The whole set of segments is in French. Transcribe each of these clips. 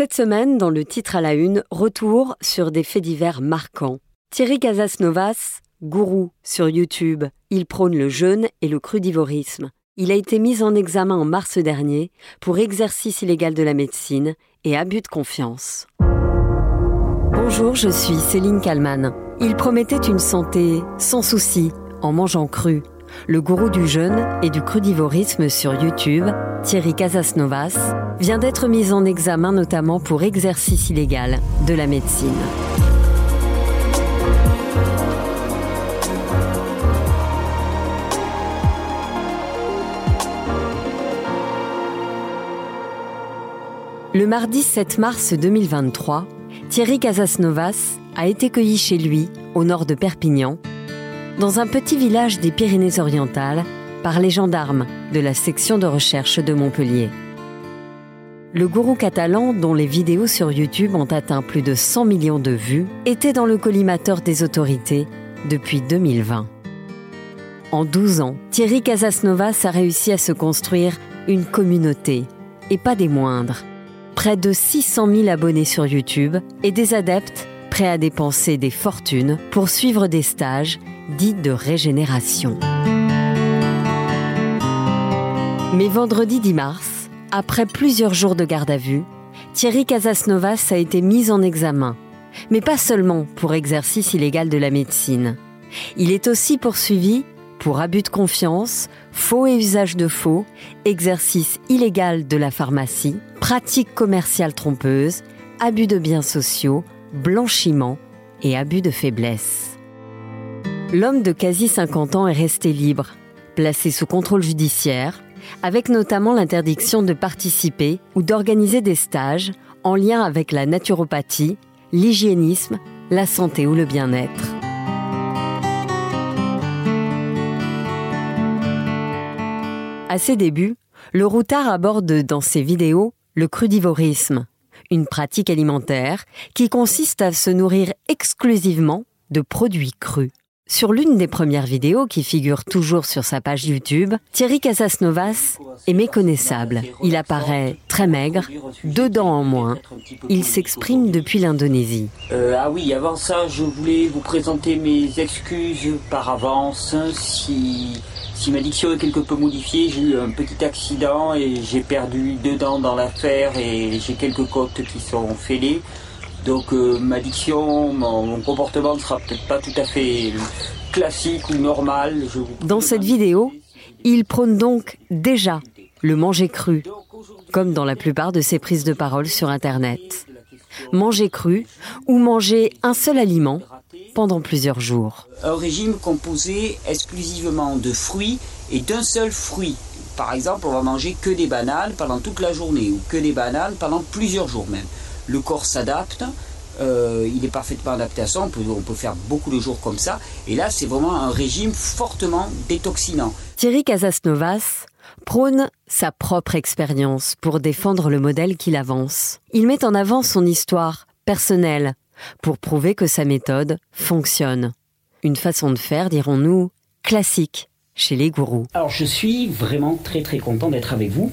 Cette semaine, dans le titre à la une, retour sur des faits divers marquants. Thierry Casasnovas, gourou sur YouTube, il prône le jeûne et le crudivorisme. Il a été mis en examen en mars dernier pour exercice illégal de la médecine et abus de confiance. Bonjour, je suis Céline Kalman. Il promettait une santé sans souci en mangeant cru. Le gourou du jeûne et du crudivorisme sur YouTube, Thierry Casasnovas, vient d'être mis en examen notamment pour exercice illégal de la médecine. Le mardi 7 mars 2023, Thierry Casasnovas a été cueilli chez lui, au nord de Perpignan, dans un petit village des Pyrénées-Orientales, par les gendarmes de la section de recherche de Montpellier. Le gourou catalan, dont les vidéos sur YouTube ont atteint plus de 100 millions de vues, était dans le collimateur des autorités depuis 2020. En 12 ans, Thierry Casasnovas a réussi à se construire une communauté, et pas des moindres près de 600 000 abonnés sur YouTube et des adeptes prêts à dépenser des fortunes pour suivre des stages dits de régénération. Mais vendredi 10 mars, après plusieurs jours de garde à vue, Thierry Casasnovas a été mis en examen, mais pas seulement pour exercice illégal de la médecine. Il est aussi poursuivi pour abus de confiance, faux et usage de faux, exercice illégal de la pharmacie, pratique commerciale trompeuse, abus de biens sociaux, blanchiment et abus de faiblesse. L'homme de quasi 50 ans est resté libre, placé sous contrôle judiciaire, avec notamment l'interdiction de participer ou d'organiser des stages en lien avec la naturopathie, l'hygiénisme, la santé ou le bien-être. À ses débuts, le routard aborde dans ses vidéos le crudivorisme, une pratique alimentaire qui consiste à se nourrir exclusivement de produits crus. Sur l'une des premières vidéos qui figure toujours sur sa page YouTube, Thierry Casasnovas est méconnaissable. Il apparaît très maigre, deux dents en moins. Il s'exprime depuis l'Indonésie. Euh, ah oui, avant ça, je voulais vous présenter mes excuses par avance si si ma diction est quelque peu modifiée, j'ai eu un petit accident et j'ai perdu deux dents dans l'affaire et j'ai quelques côtes qui sont fêlées. Donc euh, ma diction, mon, comportement ne sera peut-être pas tout à fait classique ou normal. dans cette vidéo, il prône donc déjà le manger cru, comme dans la plupart de ses prises de parole sur Internet. Manger cru ou manger un seul aliment pendant plusieurs jours. Un régime composé exclusivement de fruits et d'un seul fruit. Par exemple, on va manger que des bananes pendant toute la journée ou que des bananes pendant plusieurs jours même. Le corps s'adapte, euh, il est parfaitement adapté à ça, on peut, on peut faire beaucoup de jours comme ça. Et là, c'est vraiment un régime fortement détoxinant. Thierry Casasnovas prône sa propre expérience pour défendre le modèle qu'il avance. Il met en avant son histoire personnelle, pour prouver que sa méthode fonctionne. Une façon de faire, dirons-nous, classique chez les gourous. Alors je suis vraiment très très content d'être avec vous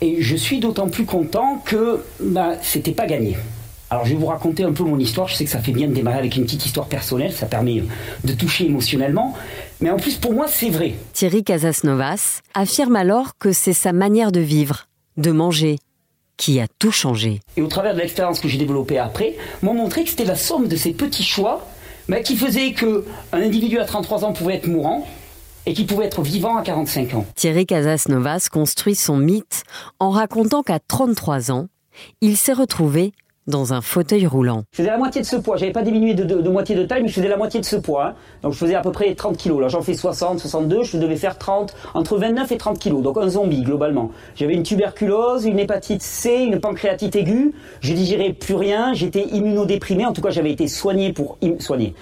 et je suis d'autant plus content que bah, c'était pas gagné. Alors je vais vous raconter un peu mon histoire, je sais que ça fait bien de démarrer avec une petite histoire personnelle, ça permet de toucher émotionnellement, mais en plus pour moi c'est vrai. Thierry Casasnovas affirme alors que c'est sa manière de vivre, de manger, qui a tout changé. Et au travers de l'expérience que j'ai développée après, m'ont montré que c'était la somme de ces petits choix mais qui faisaient qu'un individu à 33 ans pouvait être mourant et qui pouvait être vivant à 45 ans. Thierry Casasnovas construit son mythe en racontant qu'à 33 ans, il s'est retrouvé dans un fauteuil roulant. Je faisais la moitié de ce poids. J'avais pas diminué de, moitié de taille, mais je faisais la moitié de ce poids. Hein. Donc je faisais à peu près 30 kilos. Là, j'en fais 60, 62. Je devais faire 30, entre 29 et 30 kilos. Donc un zombie, globalement. J'avais une tuberculose, une hépatite C, une pancréatite aiguë. Je digérais plus rien. J'étais immunodéprimé. En tout cas, j'avais été soigné pour soigner.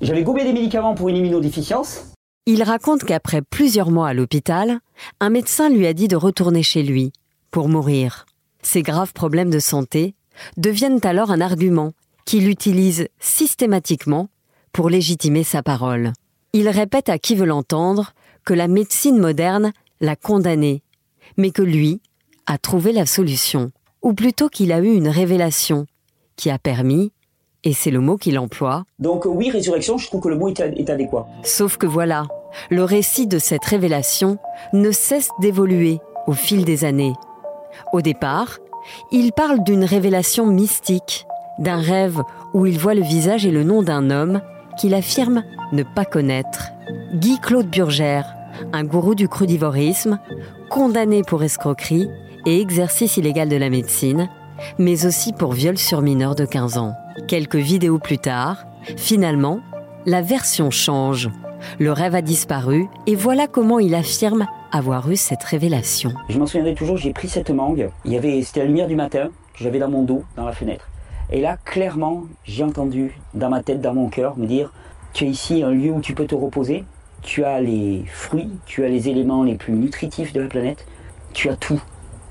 J'avais gobé des médicaments pour une immunodéficience. Il raconte qu'après plusieurs mois à l'hôpital, un médecin lui a dit de retourner chez lui pour mourir. Ses graves problèmes de santé deviennent alors un argument qu'il utilise systématiquement pour légitimer sa parole. Il répète à qui veut l'entendre que la médecine moderne l'a condamné, mais que lui a trouvé la solution. ou plutôt qu'il a eu une révélation qui a permis, et c'est le mot qu'il emploie. Donc oui, résurrection, je trouve que le mot est, est adéquat. Sauf que voilà, le récit de cette révélation ne cesse d'évoluer au fil des années. Au départ, il parle d'une révélation mystique, d'un rêve où il voit le visage et le nom d'un homme qu'il affirme ne pas connaître. Guy Claude Burgère, un gourou du crudivorisme, condamné pour escroquerie et exercice illégal de la médecine, mais aussi pour viol sur mineur de 15 ans. Quelques vidéos plus tard, finalement, la version change. Le rêve a disparu et voilà comment il affirme avoir eu cette révélation. Je m'en souviendrai toujours, j'ai pris cette mangue, il y avait, c'était la lumière du matin que j'avais dans mon dos, dans la fenêtre. Et là, clairement, j'ai entendu dans ma tête, dans mon cœur, me dire, tu es ici un lieu où tu peux te reposer, tu as les fruits, tu as les éléments les plus nutritifs de la planète, tu as tout,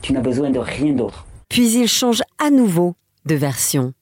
tu n'as besoin de rien d'autre. Puis il change à nouveau de version.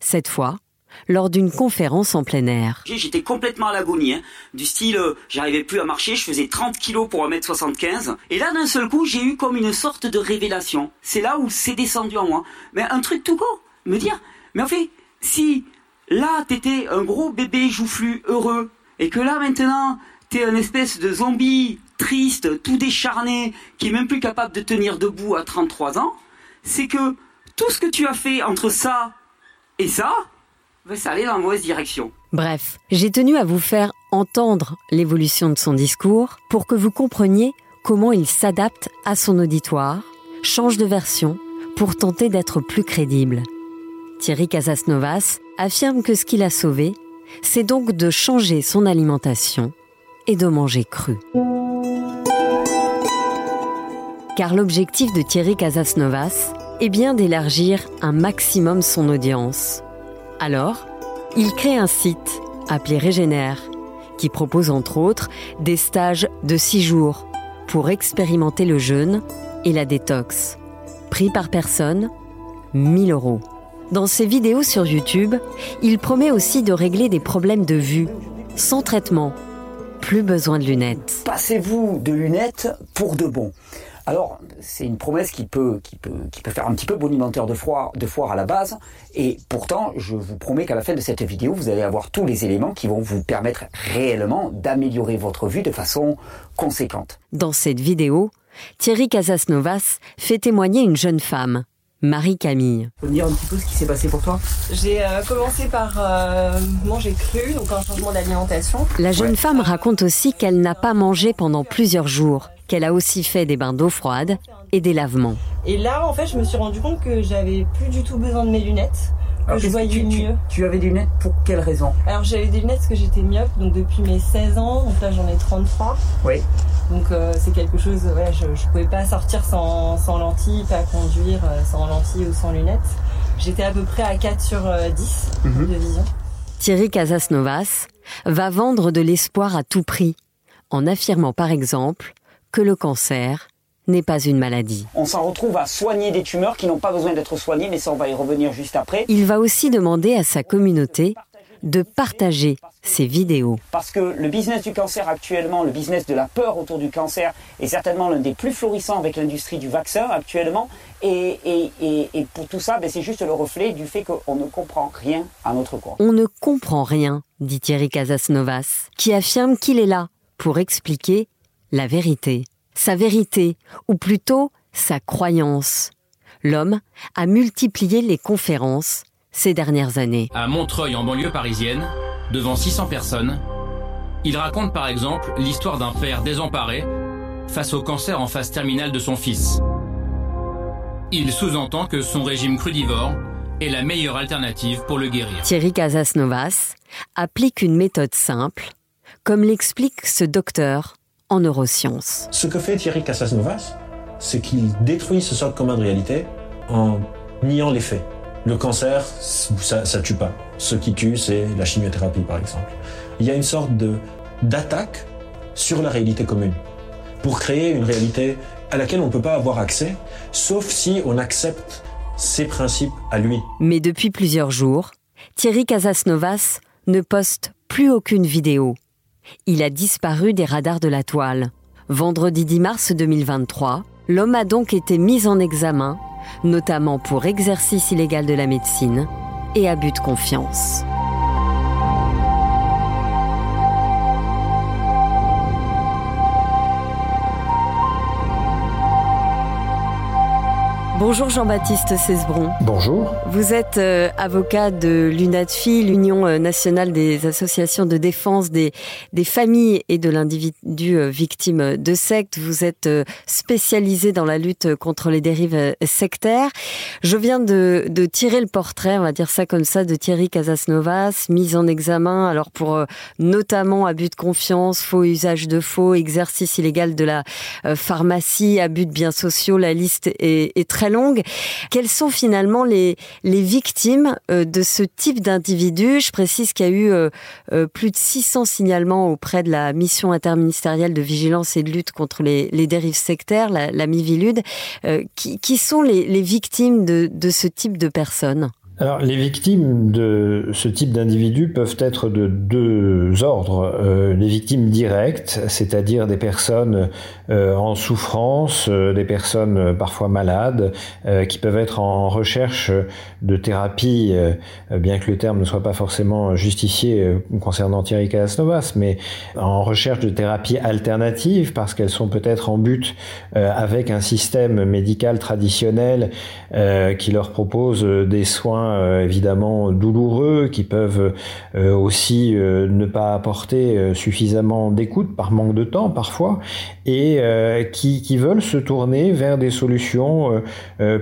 Cette fois, lors d'une conférence en plein air. J'étais complètement à l'agonie, hein. du style, euh, j'arrivais plus à marcher, je faisais 30 kilos pour 1m75, et là d'un seul coup j'ai eu comme une sorte de révélation. C'est là où c'est descendu en moi. Mais un truc tout court, me dire, mais en fait, si là t'étais un gros bébé joufflu heureux, et que là maintenant t'es un espèce de zombie triste, tout décharné, qui est même plus capable de tenir debout à 33 ans, c'est que tout ce que tu as fait entre ça et ça, ben, ça allait dans la mauvaise direction. Bref, j'ai tenu à vous faire entendre l'évolution de son discours pour que vous compreniez comment il s'adapte à son auditoire, change de version pour tenter d'être plus crédible. Thierry Casasnovas affirme que ce qu'il a sauvé, c'est donc de changer son alimentation et de manger cru. Car l'objectif de Thierry Casasnovas est bien d'élargir un maximum son audience. Alors, il crée un site appelé Régénère, qui propose entre autres des stages de 6 jours pour expérimenter le jeûne et la détox. Prix par personne, 1000 euros. Dans ses vidéos sur YouTube, il promet aussi de régler des problèmes de vue, sans traitement. Plus besoin de lunettes. Passez-vous de lunettes pour de bon. Alors, c'est une promesse qui peut, qui, peut, qui peut faire un petit peu bonimenteur de foire, de foire à la base. Et pourtant, je vous promets qu'à la fin de cette vidéo, vous allez avoir tous les éléments qui vont vous permettre réellement d'améliorer votre vue de façon conséquente. Dans cette vidéo, Thierry Casasnovas fait témoigner une jeune femme, Marie-Camille. Peux me dire un petit peu ce qui s'est passé pour toi J'ai euh, commencé par euh, manger cru, donc un changement d'alimentation. La jeune femme raconte aussi qu'elle n'a pas mangé pendant plusieurs jours qu'elle a aussi fait des bains d'eau froide et des lavements. Et là, en fait, je me suis rendu compte que j'avais plus du tout besoin de mes lunettes. Alors, je voyais tu, mieux. Tu, tu, avais des lunettes pour quelle raison? Alors j'avais des lunettes parce que j'étais myope, donc depuis mes 16 ans, donc là j'en ai 33. Oui. Donc euh, c'est quelque chose, ouais, je, je pouvais pas sortir sans, sans lentilles, pas conduire euh, sans lentilles ou sans lunettes. J'étais à peu près à 4 sur euh, 10 Mhm. de vision. Thierry Casasnovas va vendre de l'espoir à tout prix, en affirmant par exemple que le cancer n'est pas une maladie. On s'en retrouve à soigner des tumeurs qui n'ont pas besoin d'être soignées, mais ça on va y revenir juste après. Il va aussi demander à sa communauté de partager ses vidéos. Parce que le business du cancer actuellement, le business de la peur autour du cancer, est certainement l'un des plus florissants avec l'industrie du vaccin actuellement. Et, et, et, et pour tout ça, ben, c'est juste le reflet du fait qu'on ne comprend rien à notre corps. On ne comprend rien, dit Thierry Casasnovas, qui affirme qu'il est là pour expliquer la vérité. Sa vérité, ou plutôt sa croyance. L'homme a multiplié les conférences ces dernières années. À Montreuil, en banlieue parisienne, devant 600 personnes, il raconte par exemple l'histoire d'un père désemparé face au cancer en phase terminale de son fils. Il sous-entend que son régime crudivore est la meilleure alternative pour le guérir. Thierry Casasnovas applique une méthode simple, comme l'explique ce docteur en neurosciences. Ce que fait Thierry Casasnovas, c'est qu'il détruit ce socle commun de réalité en niant les faits. Le cancer, ça, ça tue pas. Ce qui tue, c'est la chimiothérapie, par exemple. Il y a une sorte de d'attaque sur la réalité commune pour créer une réalité à laquelle on ne peut pas avoir accès, sauf si on accepte ses principes à lui. Mais depuis plusieurs jours, Thierry Casasnovas ne poste plus aucune vidéo. Il a disparu des radars de la toile. Vendredi 10 mars 2023, l'homme a donc été mis en examen notamment pour exercice illégal de la médecine et abus de confiance. Bonjour Jean-Baptiste Cesbron. Bonjour. Vous êtes euh, avocat de l'UNADFI, l'Union euh, nationale des associations de défense des, des familles et de l'individu euh, victime de sectes. Vous êtes spécialisé dans la lutte contre les dérives sectaires. Je viens de, de, tirer le portrait, on va dire ça comme ça, de Thierry Casasnovas, mise en examen alors pour notamment abus de confiance, faux usage de faux, exercice illégal de la pharmacie, abus de biens sociaux. La liste est, est très longue. Quelles sont finalement les, les victimes euh, de ce type d'individus Je précise qu'il y a eu euh, euh, plus de 600 signalements auprès de la mission interministérielle de vigilance et de lutte contre les, les dérives sectaires, la, la. Qui, qui, sont les, les victimes de, de ce type de personnes? Alors, les victimes de ce type d'individus peuvent être de deux ordres. Euh, les victimes directes, c'est-à-dire des personnes euh, en souffrance, euh, des personnes parfois malades, qui peuvent être en recherche de thérapie, bien que le terme ne soit pas forcément justifié concernant Thierry Calasnovas, mais en recherche de thérapie alternative, parce qu'elles sont peut-être en but avec un système médical traditionnel qui leur propose des soins euh, évidemment douloureux, qui peuvent euh, aussi euh, ne pas apporter suffisamment d'écoute par manque de temps parfois, et qui, qui, veulent se tourner vers des solutions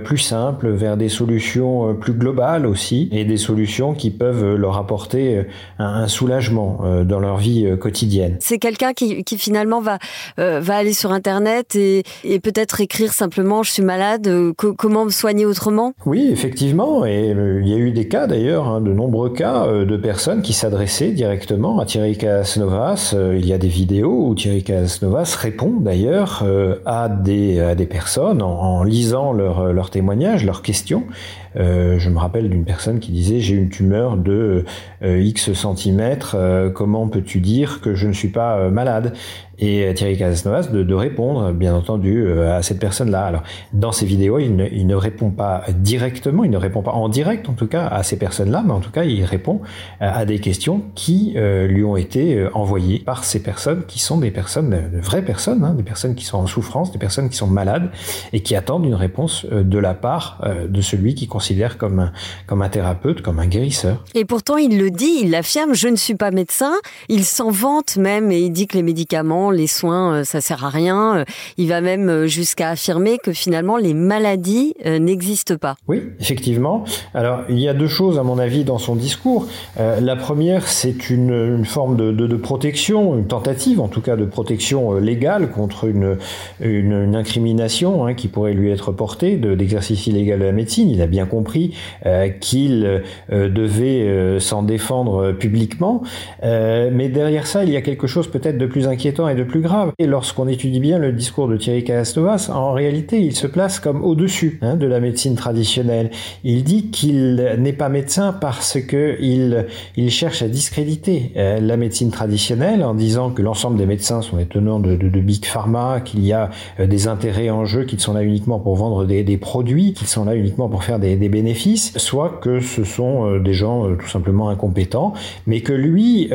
plus simples, vers des solutions plus globales aussi, et des solutions qui peuvent leur apporter un, soulagement dans leur vie quotidienne. C'est quelqu'un qui, qui, finalement va, va aller sur Internet et, et peut-être écrire simplement je suis malade, comment me soigner autrement? Oui, effectivement, et il y a eu des cas d'ailleurs, hein, de nombreux cas euh, de personnes qui s'adressaient directement à Thierry Casnovas. Euh, il y a des vidéos où Thierry Casnovas répond d'ailleurs euh, à, des, personnes en, lisant leurs leur témoignages, leurs questions. Je me rappelle d'une personne qui disait j'ai une tumeur de X centimètres, comment peux-tu dire que je ne suis pas malade? Et Thierry Casasnovas de, répondre, bien entendu, euh, à cette personne-là. Alors, dans ces vidéos, il ne, répond pas directement, il ne répond pas en direct, en tout cas, à ces personnes-là, mais en tout cas, il répond à des questions qui euh, lui ont été euh, envoyées par ces personnes qui sont des personnes, de vraies personnes, hein, des personnes qui sont en souffrance, des personnes qui sont malades et qui attendent une réponse de la part de celui qui considère comme un, comme un thérapeute, comme un guérisseur. Et pourtant, il le dit, il l'affirme, je ne suis pas médecin, il s'en vante même et il dit que les médicaments les soins, euh, ça sert à rien. Euh, il va même euh, jusqu'à affirmer que finalement les maladies n'existent pas. Oui, effectivement. Alors il y a deux choses à mon avis dans son discours. la première, c'est une, forme de, protection, une tentative en tout cas de protection légale contre une, une, incrimination hein, qui pourrait lui être portée d'exercice illégal de la médecine. Il a bien compris qu'il devait s'en défendre publiquement, mais derrière ça, il y a quelque chose peut-être de plus inquiétant et de plus grave. Et lorsqu'on étudie bien le discours de Thierry Castovas, en réalité, il se place comme au-dessus hein, de la médecine traditionnelle. Il dit qu'il n'est pas médecin parce que il, il cherche à discréditer euh, la médecine traditionnelle en disant que l'ensemble des médecins sont des tenants de, big pharma, qu'il y a euh, des intérêts en jeu, qu'ils sont là uniquement pour vendre des produits, qu'ils sont là uniquement pour faire des, des, bénéfices, soit que ce sont euh, des gens tout simplement incompétents, mais que lui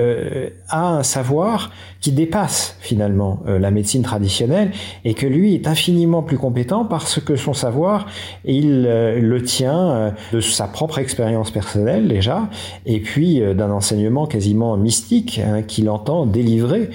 a un savoir qui dépasse finalement euh, la médecine traditionnelle et que lui est infiniment plus compétent parce que son savoir, il euh, le tient euh, de sa propre expérience personnelle déjà et puis d'un enseignement quasiment mystique hein, qu'il entend délivrer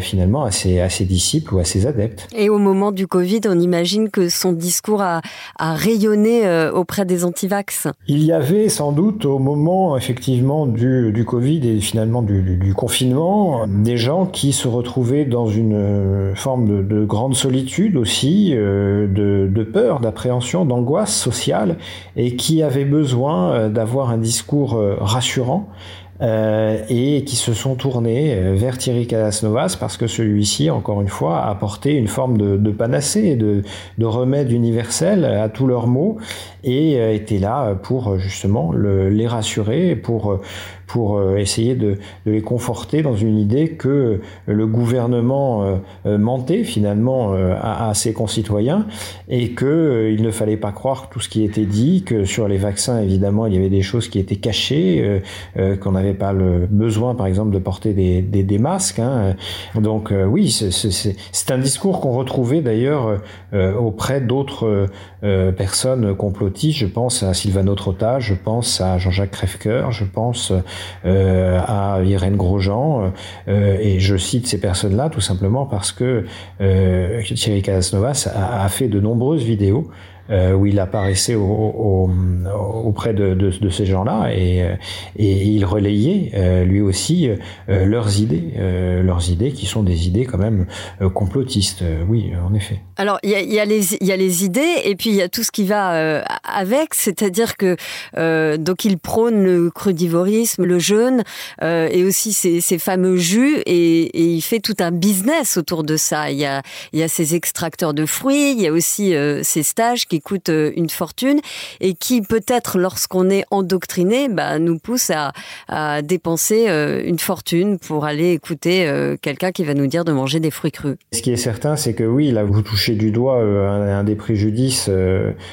finalement à ses, disciples ou à ses adeptes. Et au moment du Covid, on imagine que son discours a, a rayonné auprès antivax. Il y avait sans doute au moment effectivement du, Covid et finalement du, confinement des gens qui se retrouvaient dans une euh, forme de, grande solitude aussi, euh, de, peur, d'appréhension, d'angoisse sociale, et qui avait besoin euh, d'avoir un discours rassurant et qui se sont tournés vers Thierry Casasnovas parce que celui-ci, encore une fois, a apporté une forme de, panacée, de, de remède universel à tous leurs maux et était là pour justement le, les rassurer, pour pour euh, essayer de, de, les conforter dans une idée que le gouvernement euh, euh, mentait finalement à, à, ses concitoyens et que il ne fallait pas croire tout ce qui était dit, que sur les vaccins évidemment il y avait des choses qui étaient cachées, qu'on n'avait pas le besoin par exemple de porter des, des, des masques. Hein. Donc oui, c'est un discours qu'on retrouvait d'ailleurs auprès d'autres personnes complotistes. Je pense à Sylvano Trotta, je pense à Jean-Jacques Crèvecoeur, je pense euh, à Irène Grosjean. Euh, et je cite ces personnes-là tout simplement parce que euh, Thierry Casasnovas a, a fait de nombreuses vidéos euh, où il apparaissait au, au, auprès de, ces gens-là et, et, il relayait euh, lui aussi euh, leurs idées, leurs idées qui sont des idées quand même complotistes. oui, en effet. Alors il y a, les idées et puis il y a tout ce qui va avec, c'est-à-dire que donc il prône le crudivorisme, le jeûne et aussi ces, fameux jus et, il fait tout un business autour de ça. Il y a, y a ces extracteurs de fruits, il y a aussi ces stages qui coûte euh, une fortune et qui peut-être lorsqu'on est endoctriné bah, nous pousse à, dépenser euh, une fortune pour aller écouter euh, quelqu'un qui va nous dire de manger des fruits crus. Ce qui est certain, c'est que oui, là vous touchez du doigt un, des préjudices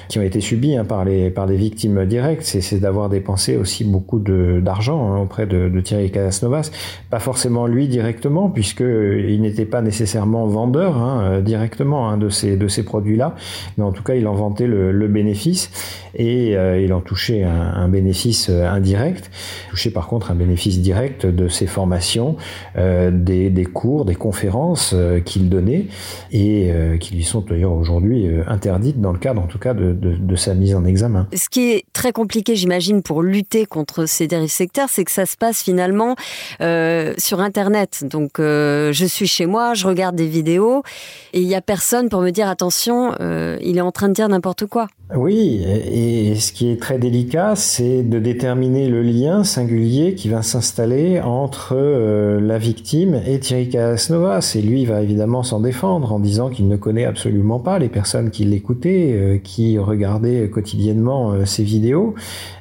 qui ont été subis hein, par, les, par des victimes directes, c'est d'avoir dépensé aussi beaucoup d'argent hein, auprès de, de Thierry Casasnovas. Pas forcément lui directement, puisqu'il n'était pas nécessairement vendeur hein, directement de ces, de ces produits-là, mais en tout cas il en vendait le, bénéfice et euh, il en touchait un, bénéfice euh, indirect, touchait par contre un bénéfice direct de ses formations, euh, des, des, cours, des conférences qu'il donnait et qui lui sont d'ailleurs aujourd'hui interdites dans le cadre en tout cas de, de, de, sa mise en examen. Ce qui est très compliqué j'imagine pour lutter contre ces dérives sectaires, c'est que ça se passe finalement sur Internet. Donc je suis chez moi, je regarde des vidéos et il n'y a personne pour me dire attention, il est en train de dire n'importe quoi. Oui, et ce qui est très délicat, c'est de déterminer le lien singulier qui va s'installer entre euh, la victime et Thierry Casnovas. Et lui va évidemment s'en défendre en disant qu'il ne connaît absolument pas les personnes qui l'écoutaient, euh, qui regardaient quotidiennement euh, ses vidéos,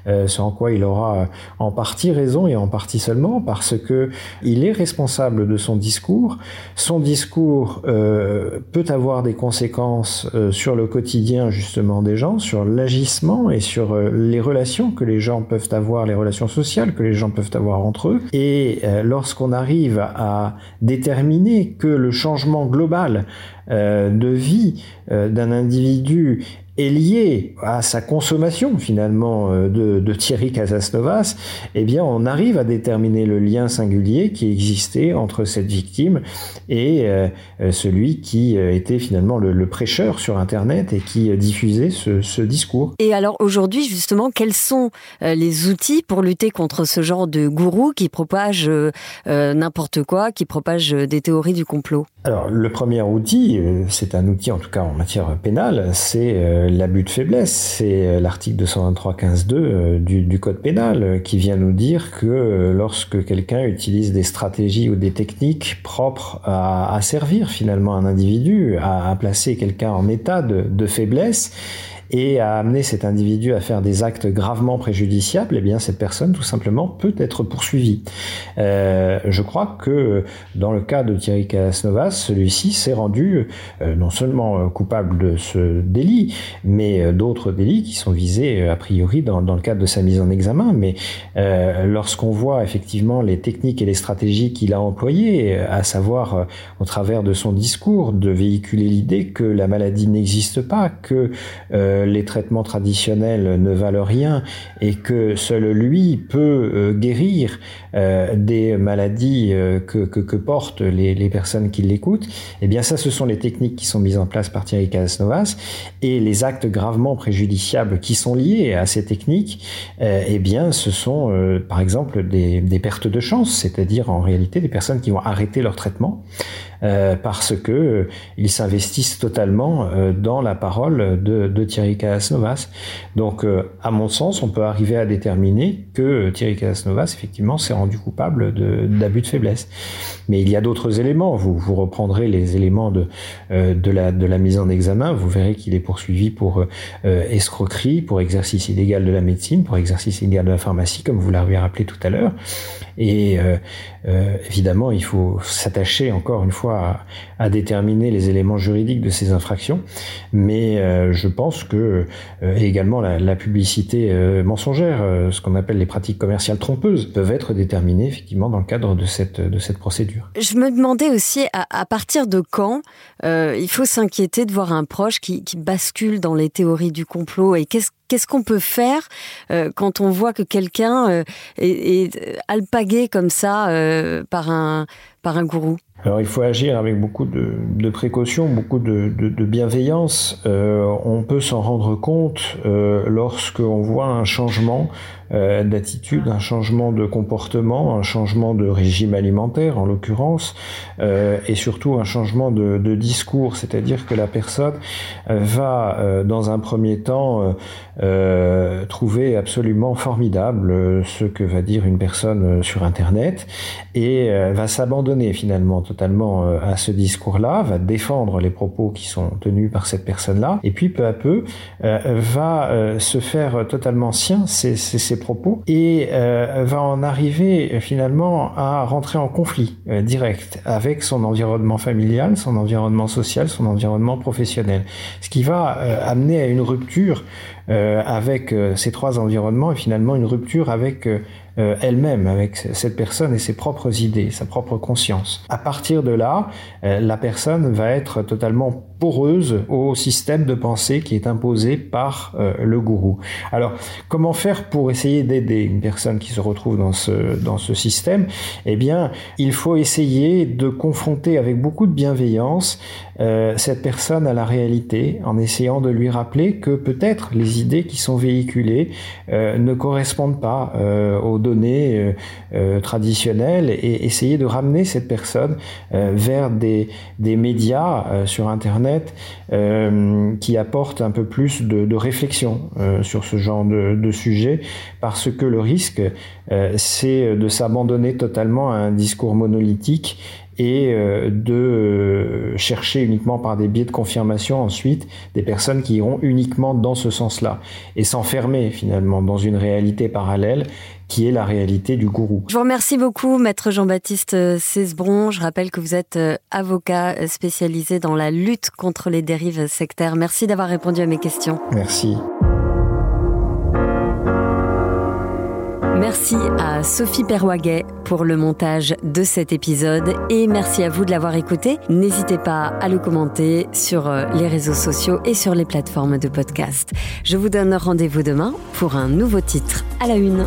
ce en quoi il aura en partie raison et en partie seulement parce que il est responsable de son discours. Son discours peut avoir des conséquences sur le quotidien justement des gens, sur l'agissement et sur euh, les relations que les gens peuvent avoir, les relations sociales que les gens peuvent avoir entre eux. Et euh, lorsqu'on arrive à déterminer que le changement global euh, de vie d'un individu est lié à sa consommation finalement euh, de, de Thierry Casasnovas, eh bien on arrive à déterminer le lien singulier qui existait entre cette victime et euh, celui qui était finalement le, le, prêcheur sur Internet et qui diffusait ce, ce discours. Et alors aujourd'hui justement, quels sont les outils pour lutter contre ce genre de gourou qui propage euh, n'importe quoi, qui propage des théories du complot? Alors le premier outil, c'est un outil en tout cas en matière pénale, c'est l'abus de faiblesse, c'est euh, l'article 223.15.2 euh, du, du code pénal euh, qui vient nous dire que lorsque quelqu'un utilise des stratégies ou des techniques propres à, servir finalement un individu, à, placer quelqu'un en état de faiblesse, et à amener cet individu à faire des actes gravement préjudiciables, eh bien cette personne tout simplement peut être poursuivie. Euh, je crois que dans le cas de Thierry Casnovas, celui-ci s'est rendu euh, non seulement euh, coupable de ce délit, mais euh, d'autres délits qui sont visés a priori dans, dans, le cadre de sa mise en examen. Mais euh, lorsqu'on voit effectivement les techniques et les stratégies qu'il a employées, à savoir au travers de son discours de véhiculer l'idée que la maladie n'existe pas, que euh, les traitements traditionnels ne valent rien et que seul lui peut euh, guérir euh, des maladies euh, que, portent les, les personnes qui l'écoutent, eh bien ça, ce sont les techniques qui sont mises en place par Thierry Casnovas et les actes gravement préjudiciables qui sont liés à ces techniques, eh bien ce sont par exemple des, des pertes de chance, c'est-à-dire en réalité des personnes qui vont arrêter leur traitement parce que ils s'investissent totalement dans la parole de, de Thierry Casnovas. Donc, à mon sens, on peut arriver à déterminer que Thierry Casnovas, effectivement, s'est rendu coupable d'abus de, faiblesse. Mais il y a d'autres éléments. Vous, vous reprendrez les éléments de, de, la, de la mise en examen. Vous verrez qu'il est poursuivi pour escroquerie, pour exercice illégal de la médecine, pour exercice illégal de la pharmacie, comme vous l'avez rappelé tout à l'heure. Et euh, euh, évidemment, il faut s'attacher encore une fois à, déterminer les éléments juridiques de ces infractions. Mais euh, je pense que également la, publicité mensongère, ce qu'on appelle les pratiques commerciales trompeuses, peuvent être déterminées effectivement dans le cadre de cette, de cette procédure. Je me demandais aussi à, partir de quand il faut s'inquiéter de voir un proche qui, bascule dans les théories du complot et qu'est-ce qu'on peut faire quand on voit que quelqu'un euh, est, est, comme ça euh, par, un, par un gourou alors il faut agir avec beaucoup de, de précaution, beaucoup de, bienveillance. Euh, on peut s'en rendre compte euh, lorsqu'on voit un changement d'attitude, un changement de comportement, un changement de régime alimentaire en l'occurrence, euh, et surtout un changement de, de discours, c'est-à-dire que la personne euh, va dans un premier temps trouver absolument formidable ce que va dire une personne sur Internet et va s'abandonner finalement totalement à ce discours-là, va défendre les propos qui sont tenus par cette personne-là, et puis peu à peu va se faire totalement sien propos et euh, va en arriver euh, finalement à rentrer en conflit euh, direct avec son environnement familial, son environnement social, son environnement professionnel. Ce qui va amener à une rupture avec ces trois environnements et finalement une rupture avec euh, elle-même, avec cette personne et ses propres idées, sa propre conscience. À partir de là, euh, la personne va être totalement poreuse au système de pensée qui est imposé par euh, le gourou. Alors, comment faire pour essayer d'aider une personne qui se retrouve dans ce, dans ce système? Eh bien, il faut essayer de confronter avec beaucoup de bienveillance cette personne à la réalité en essayant de lui rappeler que peut-être les idées qui sont véhiculées ne correspondent pas aux données euh, euh, traditionnelles et essayer de ramener cette personne euh, vers des, médias sur Internet qui apportent un peu plus de, réflexion sur ce genre de, sujet parce que le risque, c'est de s'abandonner totalement à un discours monolithique et euh, de euh, chercher uniquement par des biais de confirmation ensuite des personnes qui iront uniquement dans ce sens-là et s'enfermer finalement dans une réalité parallèle qui est la réalité du gourou. Je vous remercie beaucoup, maître Jean-Baptiste Cesbron. Je rappelle que vous êtes euh, avocat spécialisé dans la lutte contre les dérives sectaires. Merci d'avoir répondu à mes questions. Merci. Merci à Sophie Perwaguet pour le montage de cet épisode et merci à vous de l'avoir écouté. N'hésitez pas à le commenter sur euh, les réseaux sociaux et sur les plateformes de podcast. Je vous donne rendez-vous demain pour un nouveau titre à la une.